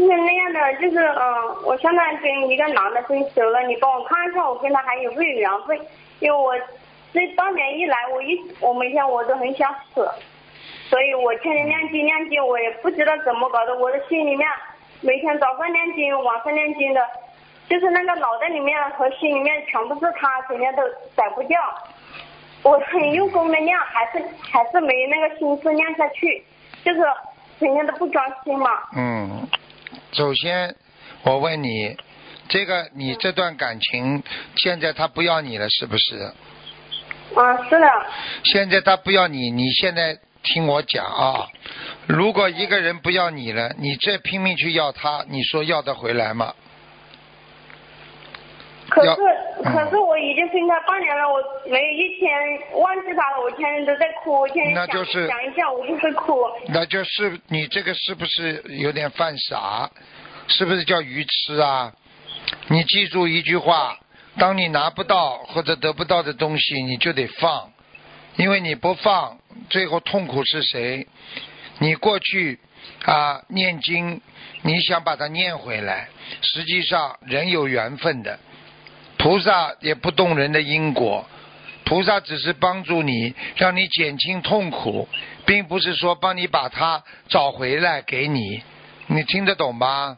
就是那样的，就是嗯，我现在跟一个男的分手了，你帮我看一下，我跟他还有没有缘分？因为我这半年一来，我一我每天我都很想死，所以我天天念经念经，我也不知道怎么搞的，我的心里面每天早上念经，晚上念经的，就是那个脑袋里面和心里面全部是他，整天都甩不掉。我很用功的念，还是还是没那个心思念下去，就是整天都不专心嘛。嗯，首先我问你，这个你这段感情现在他不要你了，是不是？啊，是的。现在他不要你，你现在听我讲啊，如果一个人不要你了，你再拼命去要他，你说要得回来吗？要可是嗯可是我已经分开半年了，我没有一天忘记他了，我天天都在哭，我天天想那就是想一下我就会哭。那就是你这个是不是有点犯傻？是不是叫愚痴啊？你记住一句话：当你拿不到或者得不到的东西，你就得放，因为你不放，最后痛苦是谁？你过去啊念经，你想把它念回来，实际上人有缘分的，菩萨也不动人的因果。菩萨只是帮助你，让你减轻痛苦，并不是说帮你把它找回来给你。你听得懂吗？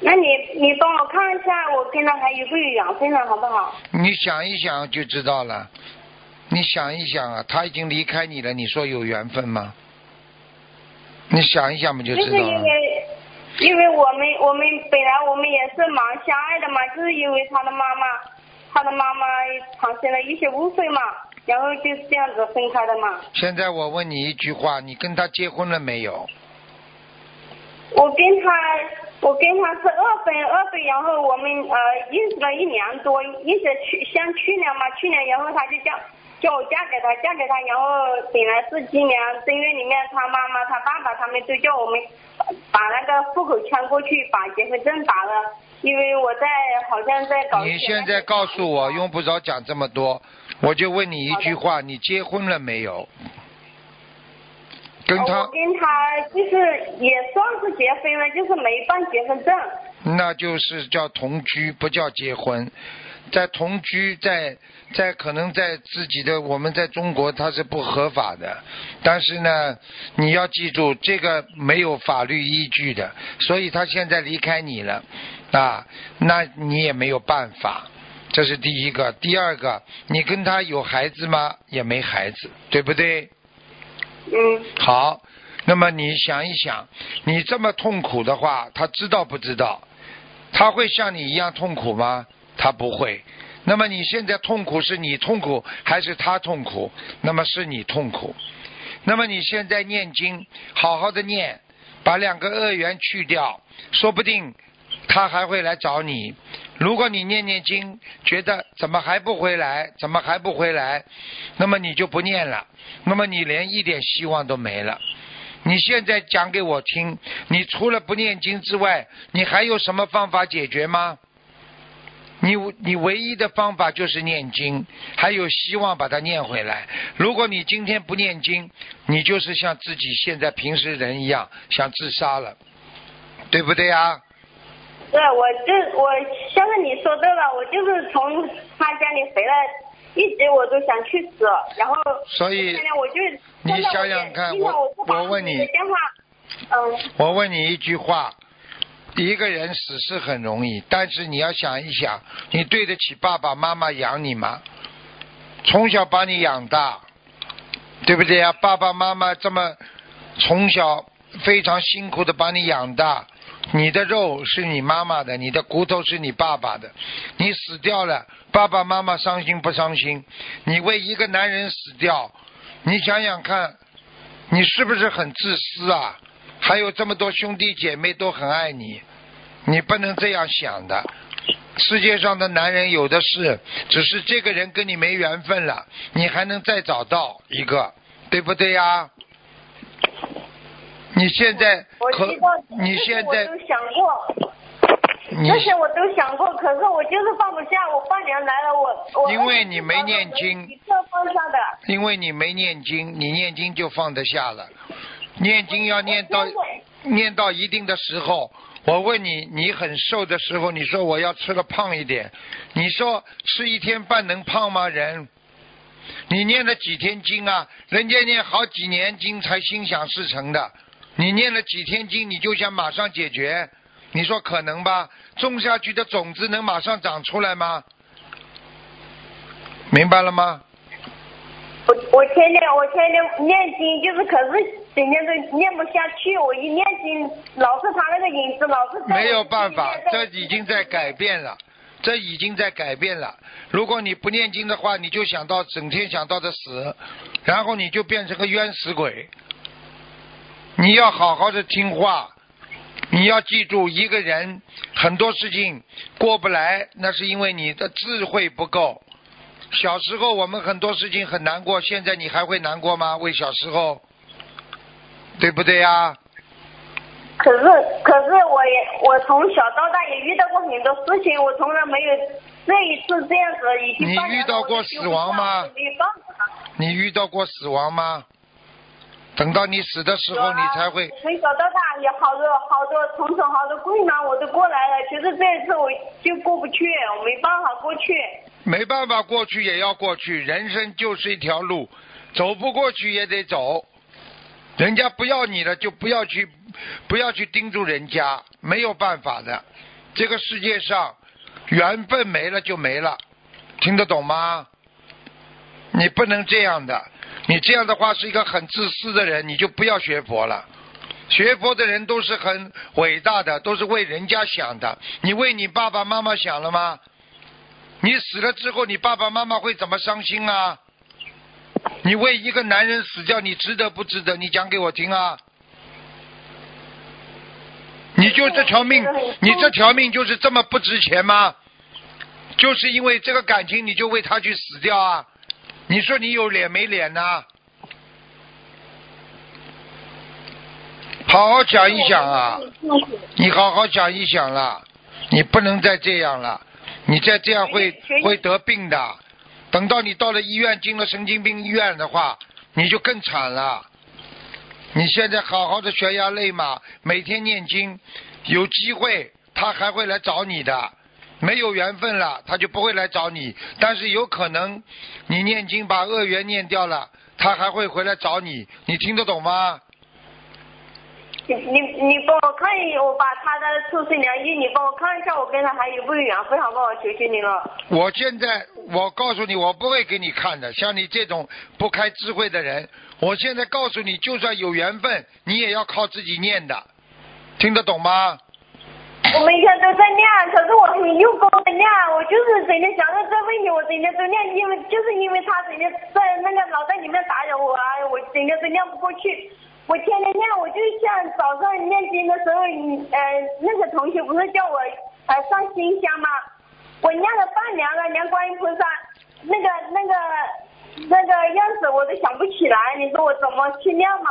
那你你帮我看一下，我跟他还有没有缘分了，好不好？你想一想就知道了。你想一想啊，他已经离开你了，你说有缘分吗？你想一想不，就就是因知道了。为因为我们我们本来我们也是蛮相爱的嘛，就是因为他的妈妈他的妈妈产生了一些误会嘛，然后就是这样子分开的嘛。现在我问你一句话，你跟他结婚了没有？我跟他，我跟他是二婚二婚，然后我们呃认识了一年多，认识去像去年嘛，去年然后他就叫叫我嫁给他，嫁给他，然后本来是今年正月里面，他妈妈、他爸爸他们都叫我们把那个户口迁过去，把结婚证打了，因为我在好像在搞你现在告诉我，用不着讲这么多，我就问你一句话：你结婚了没有？跟呃他我跟他就是也算是结婚了，就是没办结婚证。那就是叫同居，不叫结婚。在同居，在在可能在自己的我们在中国它是不合法的，但是呢，你要记住这个没有法律依据的，所以他现在离开你了，啊，那你也没有办法。这是第一个，第二个，你跟他有孩子吗？也没孩子，对不对？嗯，好，那么你想一想，你这么痛苦的话，他知道不知道？他会像你一样痛苦吗？他不会。那么你现在痛苦是你痛苦还是他痛苦？那么是你痛苦。那么你现在念经，好好的念，把两个恶缘去掉，说不定他还会来找你。如果你念念经，觉得怎么还不回来，怎么还不回来，那么你就不念了，那么你连一点希望都没了。你现在讲给我听，你除了不念经之外，你还有什么方法解决吗？你你唯一的方法就是念经，还有希望把它念回来。如果你今天不念经，你就是像自己现在平时人一样想自杀了，对不对啊？对，我就我像是你说对了，我就是从他家里回来，一直我都想去死，然后所以我就你想想看我我我问你我问你一句话：一个人死是很容易，但是你要想一想，你对得起爸爸妈妈养你吗？从小把你养大，对不对呀？爸爸妈妈这么从小非常辛苦的把你养大，你的肉是你妈妈的，你的骨头是你爸爸的，你死掉了，爸爸妈妈伤心不伤心？你为一个男人死掉，你想想看，你是不是很自私啊？还有这么多兄弟姐妹都很爱你，你不能这样想的。世界上的男人有的是，只是这个人跟你没缘分了，你还能再找到一个，对不对呀？你现在可你现在这些我都想过，这些我都想过，可是我就是放不下。我半年来了，我我因为你没念经放下的。因为你没念经，你念经就放得下了。念经要念到念到一定的时候，我问你，你很瘦的时候，你说我要吃的胖一点，你说吃一天饭能胖吗？人，你念了几天经啊？人家念好几年经才心想事成的，你念了几天经，你就想马上解决？你说可能吧？种下去的种子能马上长出来吗？明白了吗？我我天天我天天念经，就是可是整天都念不下去。我一念经，老是他那个影子，老是没有办法，这已经在改变了，这已经在改变了。如果你不念经的话，你就想到整天想到的死，然后你就变成个冤死鬼。你要好好的听话，你要记住，一个人很多事情过不来，那是因为你的智慧不够。小时候我们很多事情很难过，现在你还会难过吗？为小时候，对不对呀、可是可是我也我从小到大也遇到过很多事情，我从来没有这一次这样子已经你遇到过死亡吗你遇到过死亡吗？等到你死的时候，你才会。从小到大有好多好多重重好多困难我都过来了，其实这一次我就过不去，我没办法过去。没办法，过去也要过去，人生就是一条路，走不过去也得走。人家不要你了，就不要去，不要去盯住人家，没有办法的。这个世界上，缘分没了就没了，听得懂吗？你不能这样的，你这样的话是一个很自私的人，你就不要学佛了。学佛的人都是很伟大的，都是为人家想的。你为你爸爸妈妈想了吗？你死了之后，你爸爸妈妈会怎么伤心啊？你为一个男人死掉，你值得不值得？你讲给我听啊！你就这条命，你这条命就是这么不值钱吗？就是因为这个感情，你就为他去死掉啊？你说你有脸没脸呐、好好想一想啊！你好好想一想了，你不能再这样了，你再这样会会得病的。等到你到了医院，进了神经病医院的话，你就更惨了。你现在好好的悬崖勒马，每天念经，有机会他还会来找你的。没有缘分了，他就不会来找你。但是有可能，你念经把恶缘念掉了，他还会回来找你。你听得懂吗？你你你帮我看一，我把他的出生年月，你帮我看一下，我跟他还有没有缘分，好不好？求求你了。我现在我告诉你，我不会给你看的。像你这种不开智慧的人，我现在告诉你，就算有缘分，你也要靠自己念的，听得懂吗？我每天都在念，可是我很用功的念，我就是整天想到这问题，我整天都念，因为就是因为他整天在那个脑袋里面打扰我啊，我整天都念不过去。我天天念，我就像早上念经的时候，你呃那个同学不是叫我呃上新香吗？我念了半年了，连观音菩萨那个那个那个样子我都想不起来，你说我怎么去念嘛？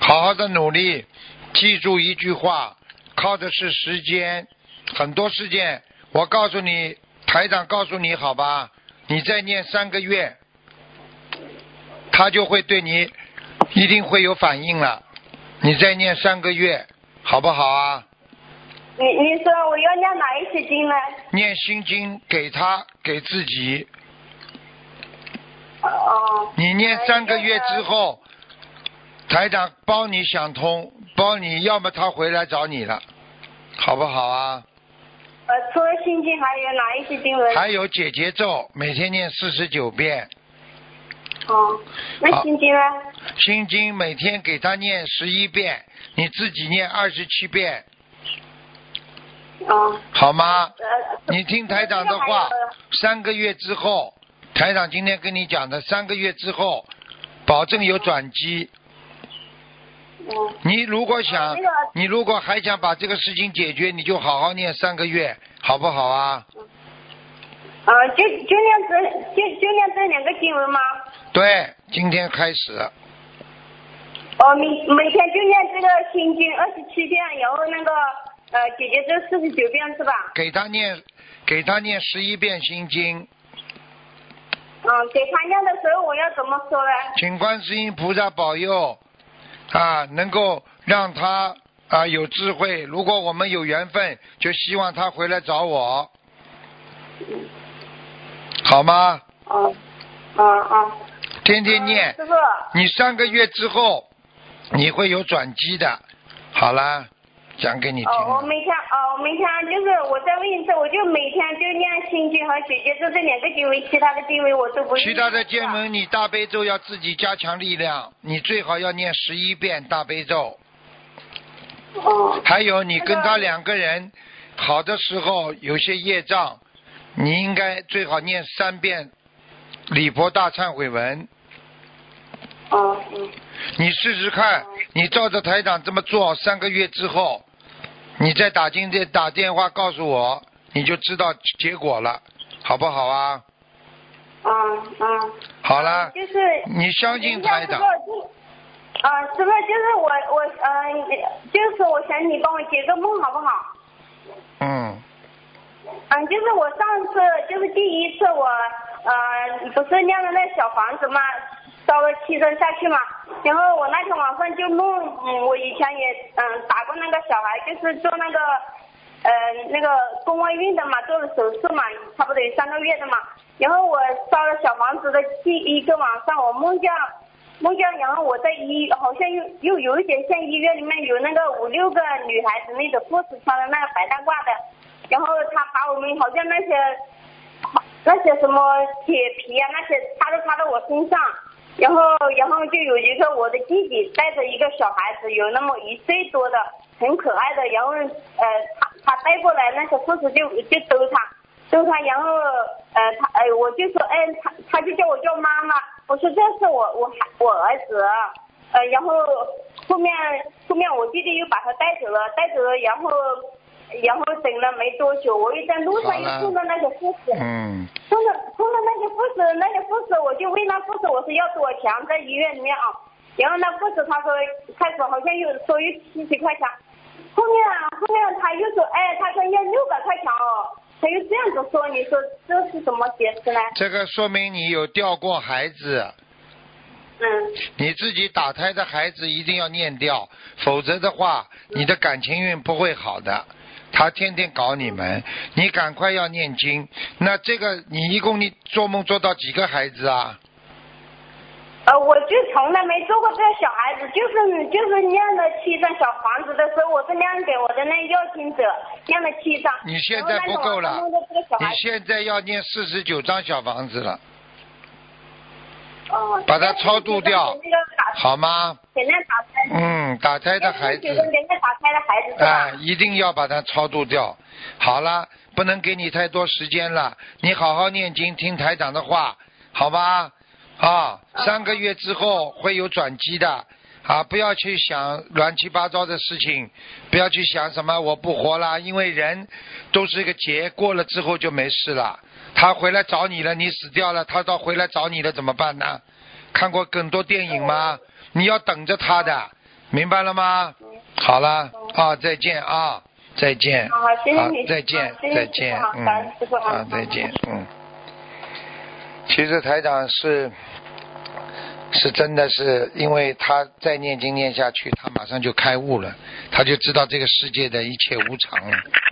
好好的努力，记住一句话，靠的是时间。很多事件，我告诉你，台长告诉你好吧，你再念三个月，他就会对你一定会有反应了。你再念三个月，好不好啊？你你说我要念哪一些经呢？念心经给他给自己，哦。你念三个月之后，台长帮你想通，帮你要么他回来找你了，好不好啊？呃，除了心经，还有哪一些经文？还有解结咒，每天念四十九遍，哦，那心经呢？心经每天给他念十一遍，你自己念二十七遍，哦。好吗？呃。你听台长的话，三个月之后，台长今天跟你讲的，三个月之后，保证有转机。嗯。你如果想那个，你如果还想把这个事情解决，你就好好念三个月，好不好啊？啊，就就念这就就念这两个经文吗？对，今天开始，哦，每每天就念这个心经二十七遍，然后那个呃姐姐这四十九遍是吧？给他念，给他念十一遍心经，嗯，给他念的时候我要怎么说呢？请观世音菩萨保佑，啊，能够让他啊有智慧。如果我们有缘分，就希望他回来找我，好吗？哦，哦哦。天天念，师傅。你三个月之后，你会有转机的。好了，讲给你听。哦，我每天哦，我每天就是我再问一次，我就每天就念心经和姐姐咒这两个经文，其他的经文我都不。其他的经文，你大悲咒要自己加强力量，你最好要念十一遍大悲咒。哦。还有，你跟他两个人好的时候，有些业障，你应该最好念三遍礼佛大忏悔文。哦，嗯。你试试看，你照着台长这么做，三个月之后，你再打进这打电话告诉我，你就知道结果了，好不好啊？啊啊。好了。就是。你相信台长。啊，师傅，就是我我嗯，就是我想你帮我解个梦好不好？嗯。嗯，就是我上次就是第一次我呃不是酿的那小房子嘛。烧了七针下去嘛，然后我那天晚上就梦，嗯，我以前也嗯打过那个小孩，就是做那个呃那个宫外孕的嘛，做了手术嘛，差不多有三个月的嘛。然后我烧了小房子的第一个晚上，我梦见梦见，然后我在医，好像又又有一点像医院里面有那个五六个女孩子那种护士穿的那个白大褂的，然后他把我们好像那些那些什么铁皮啊那些插都插到我身上。然后，然后就有一个我的弟弟带着一个小孩子，有那么一岁多的，很可爱的。然后，呃，他他带过来，那些护士就就逗他，逗他。然后，呃，他，哎，我就说，哎，他他就叫我叫妈妈。我说这是我我孩我儿子。呃，然后后面后面我弟弟又把他带走了，带走了，然后。然后等了没多久，我又在路上又碰到那个护士，嗯，碰到碰到那个护士，那个护士我就问那护士，我说要多少钱在医院里面啊？然后那护士他说开始好像又说有七十块钱，后面啊后面他又说哎，他说要六百块钱哦，他又这样子说，你说这是怎么解释呢？这个说明你有掉过孩子。嗯。你自己打胎的孩子一定要念掉，否则的话，你的感情运不会好的。他天天搞你们，你赶快要念经。那这个你一共你做梦做到几个孩子啊？呃，我就从来没做过这个小孩子，就是就是念了七张小房子的时候，我是念给我的那要亲者念了七张。你现在不够了，你现在要念四十九张小房子了。哦。把它超度掉，好吗？给那打胎。嗯，打胎的孩子。给那打胎的孩子啊，一定要把它超度掉。好了，不能给你太多时间了，你好好念经，听台长的话，好吧？啊，三个月之后会有转机的啊！不要去想乱七八糟的事情，不要去想什么我不活了，因为人都是一个劫，过了之后就没事了。他回来找你了，你死掉了，他到回来找你了怎么办呢？看过更多电影吗？你要等着他的，明白了吗？好了啊，再见啊，再见。好，谢谢你。再见，再见，嗯，啊，再见，嗯。其实台长是是真的是，因为他再念经念下去，他马上就开悟了，他就知道这个世界的一切无常了。